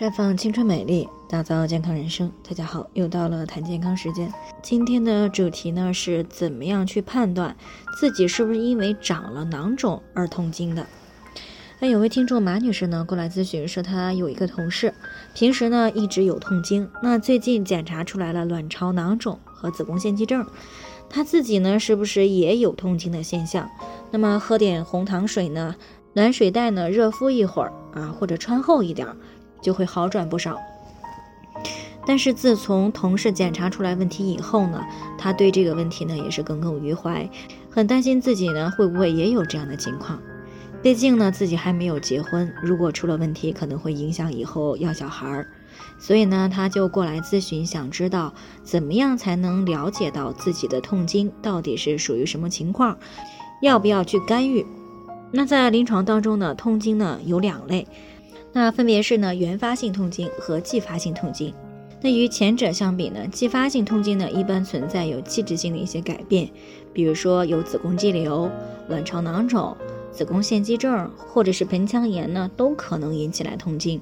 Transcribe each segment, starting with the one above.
绽放青春美丽，打造健康人生。大家好，又到了谈健康时间。今天的主题呢是怎么样去判断自己是不是因为长了囊肿而痛经的？那有位听众马女士呢过来咨询，说她有一个同事，平时呢一直有痛经，那最近检查出来了卵巢囊肿和子宫腺肌症，她自己呢是不是也有痛经的现象？那么喝点红糖水呢，暖水袋呢热敷一会儿啊，或者穿厚一点。就会好转不少。但是自从同事检查出来问题以后呢，他对这个问题呢也是耿耿于怀，很担心自己呢会不会也有这样的情况。毕竟呢自己还没有结婚，如果出了问题，可能会影响以后要小孩儿。所以呢他就过来咨询，想知道怎么样才能了解到自己的痛经到底是属于什么情况，要不要去干预？那在临床当中呢，痛经呢有两类。那分别是呢原发性痛经和继发性痛经。那与前者相比呢，继发性痛经呢一般存在有器质性的一些改变，比如说有子宫肌瘤、卵巢囊肿、子宫腺肌症或者是盆腔炎呢，都可能引起来痛经。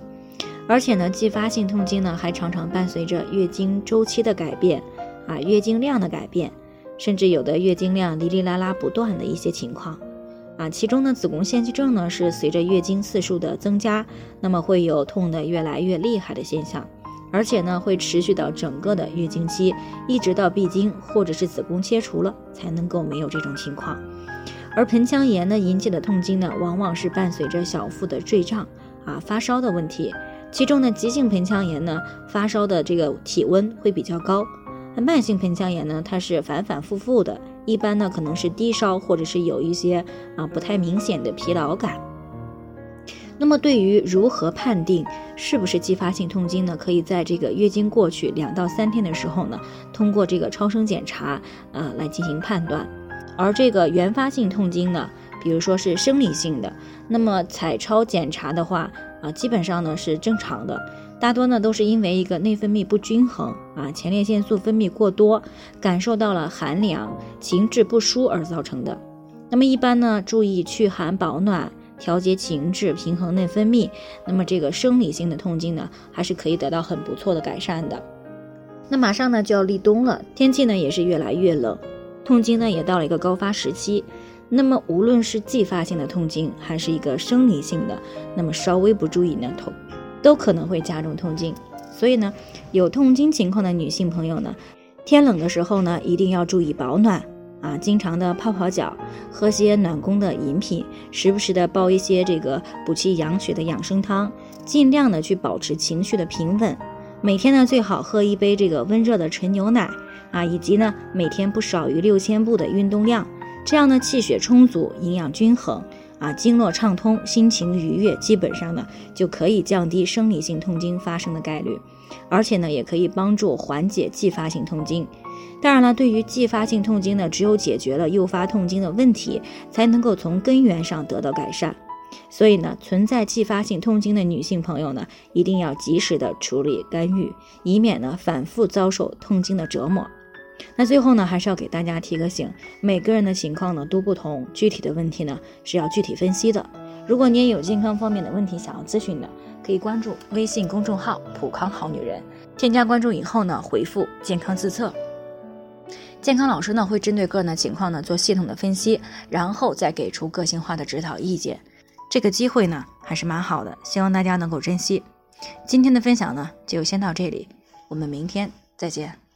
而且呢，继发性痛经呢还常常伴随着月经周期的改变，啊，月经量的改变，甚至有的月经量哩哩啦啦不断的一些情况。啊，其中呢，子宫腺肌症呢是随着月经次数的增加，那么会有痛的越来越厉害的现象，而且呢会持续到整个的月经期，一直到闭经或者是子宫切除了才能够没有这种情况。而盆腔炎呢引起的痛经呢，往往是伴随着小腹的坠胀啊、发烧的问题，其中呢急性盆腔炎呢发烧的这个体温会比较高，慢性盆腔炎呢它是反反复复的。一般呢，可能是低烧，或者是有一些啊不太明显的疲劳感。那么，对于如何判定是不是继发性痛经呢？可以在这个月经过去两到三天的时候呢，通过这个超声检查，呃，来进行判断。而这个原发性痛经呢，比如说是生理性的，那么彩超检查的话，啊，基本上呢是正常的。大多呢都是因为一个内分泌不均衡啊，前列腺素分泌过多，感受到了寒凉，情志不舒而造成的。那么一般呢，注意祛寒保暖，调节情志，平衡内分泌，那么这个生理性的痛经呢，还是可以得到很不错的改善的。那马上呢就要立冬了，天气呢也是越来越冷，痛经呢也到了一个高发时期。那么无论是继发性的痛经，还是一个生理性的，那么稍微不注意呢，痛。都可能会加重痛经，所以呢，有痛经情况的女性朋友呢，天冷的时候呢，一定要注意保暖啊，经常的泡泡脚，喝些暖宫的饮品，时不时的煲一些这个补气养血的养生汤，尽量的去保持情绪的平稳。每天呢，最好喝一杯这个温热的纯牛奶啊，以及呢，每天不少于六千步的运动量，这样呢，气血充足，营养均衡。啊，经络畅通，心情愉悦，基本上呢就可以降低生理性痛经发生的概率，而且呢也可以帮助缓解继发性痛经。当然了，对于继发性痛经呢，只有解决了诱发痛经的问题，才能够从根源上得到改善。所以呢，存在继发性痛经的女性朋友呢，一定要及时的处理干预，以免呢反复遭受痛经的折磨。那最后呢，还是要给大家提个醒，每个人的情况呢都不同，具体的问题呢是要具体分析的。如果你也有健康方面的问题想要咨询的，可以关注微信公众号“普康好女人”，添加关注以后呢，回复“健康自测”，健康老师呢会针对个人的情况呢做系统的分析，然后再给出个性化的指导意见。这个机会呢还是蛮好的，希望大家能够珍惜。今天的分享呢就先到这里，我们明天再见。